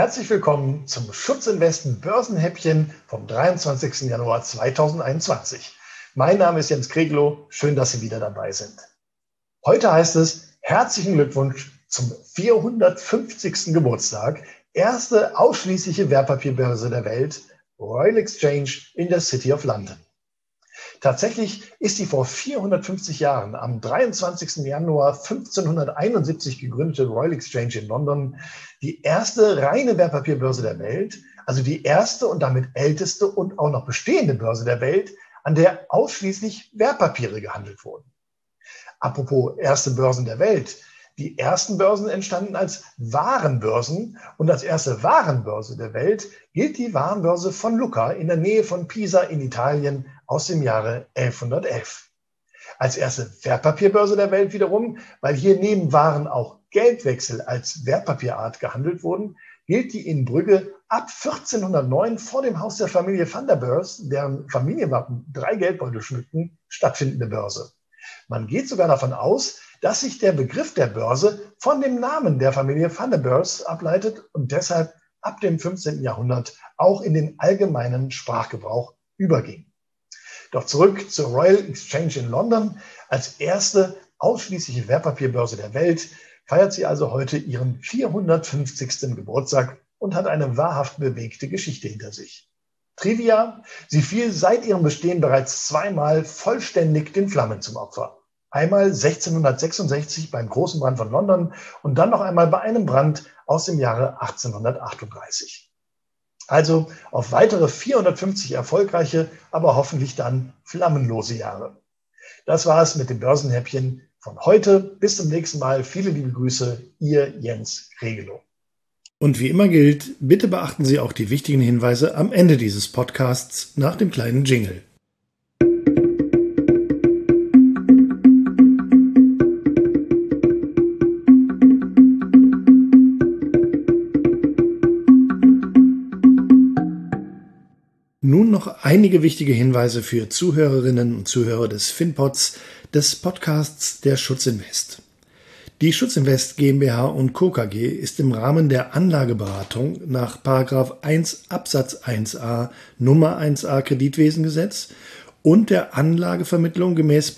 Herzlich willkommen zum Schutzinvest Börsenhäppchen vom 23. Januar 2021. Mein Name ist Jens Kreglow. Schön, dass Sie wieder dabei sind. Heute heißt es herzlichen Glückwunsch zum 450. Geburtstag. Erste ausschließliche Wertpapierbörse der Welt, Royal Exchange in der City of London. Tatsächlich ist die vor 450 Jahren am 23. Januar 1571 gegründete Royal Exchange in London die erste reine Wertpapierbörse der Welt, also die erste und damit älteste und auch noch bestehende Börse der Welt, an der ausschließlich Wertpapiere gehandelt wurden. Apropos erste Börsen der Welt. Die ersten Börsen entstanden als Warenbörsen und als erste Warenbörse der Welt gilt die Warenbörse von Lucca in der Nähe von Pisa in Italien aus dem Jahre 1111. Als erste Wertpapierbörse der Welt wiederum, weil hier neben Waren auch Geldwechsel als Wertpapierart gehandelt wurden, gilt die in Brügge ab 1409 vor dem Haus der Familie van der Beurs, deren Familienwappen drei Geldbeutel schmückten, stattfindende Börse. Man geht sogar davon aus, dass sich der Begriff der Börse von dem Namen der Familie Van der Beurs ableitet und deshalb ab dem 15. Jahrhundert auch in den allgemeinen Sprachgebrauch überging. Doch zurück zur Royal Exchange in London. Als erste ausschließliche Wertpapierbörse der Welt feiert sie also heute ihren 450. Geburtstag und hat eine wahrhaft bewegte Geschichte hinter sich. Trivia, sie fiel seit ihrem Bestehen bereits zweimal vollständig den Flammen zum Opfer. Einmal 1666 beim großen Brand von London und dann noch einmal bei einem Brand aus dem Jahre 1838. Also auf weitere 450 erfolgreiche, aber hoffentlich dann flammenlose Jahre. Das war es mit dem Börsenhäppchen von heute. Bis zum nächsten Mal. Viele liebe Grüße, Ihr Jens Regelow. Und wie immer gilt, bitte beachten Sie auch die wichtigen Hinweise am Ende dieses Podcasts nach dem kleinen Jingle. Nun noch einige wichtige Hinweise für Zuhörerinnen und Zuhörer des FinPods, des Podcasts der Schutzinvest. Die Schutzinvest GmbH und Co. KG ist im Rahmen der Anlageberatung nach 1 Absatz 1a Nummer 1a Kreditwesengesetz und der Anlagevermittlung gemäß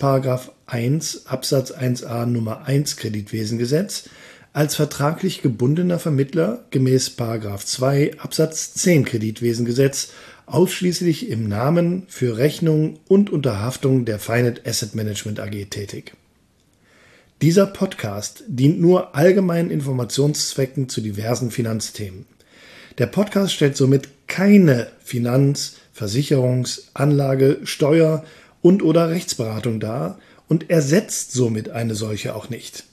1 Absatz 1a Nummer 1 Kreditwesengesetz als vertraglich gebundener Vermittler gemäß 2 Absatz 10 Kreditwesengesetz ausschließlich im Namen für Rechnung und unter Haftung der Finet Asset Management AG tätig. Dieser Podcast dient nur allgemeinen Informationszwecken zu diversen Finanzthemen. Der Podcast stellt somit keine Finanz-, Versicherungs-, Anlage-, Steuer- und oder Rechtsberatung dar und ersetzt somit eine solche auch nicht.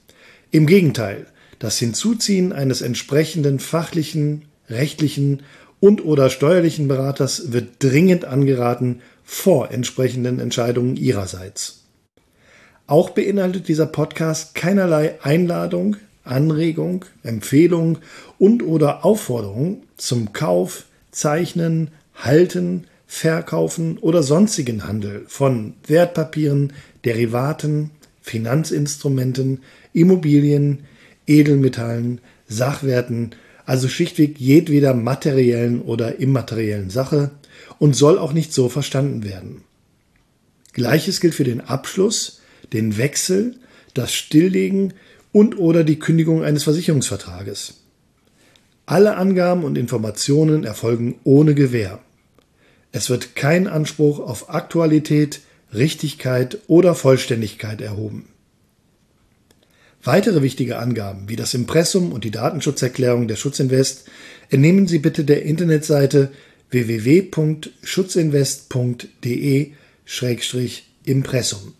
Im Gegenteil, das Hinzuziehen eines entsprechenden fachlichen, rechtlichen und oder steuerlichen Beraters wird dringend angeraten vor entsprechenden Entscheidungen ihrerseits. Auch beinhaltet dieser Podcast keinerlei Einladung, Anregung, Empfehlung und oder Aufforderung zum Kauf, Zeichnen, Halten, Verkaufen oder sonstigen Handel von Wertpapieren, Derivaten, Finanzinstrumenten, Immobilien, Edelmetallen, Sachwerten also schlichtweg jedweder materiellen oder immateriellen Sache und soll auch nicht so verstanden werden. Gleiches gilt für den Abschluss, den Wechsel, das Stilllegen und oder die Kündigung eines Versicherungsvertrages. Alle Angaben und Informationen erfolgen ohne Gewähr. Es wird kein Anspruch auf Aktualität, Richtigkeit oder Vollständigkeit erhoben. Weitere wichtige Angaben wie das Impressum und die Datenschutzerklärung der Schutzinvest entnehmen Sie bitte der Internetseite www.schutzinvest.de-impressum.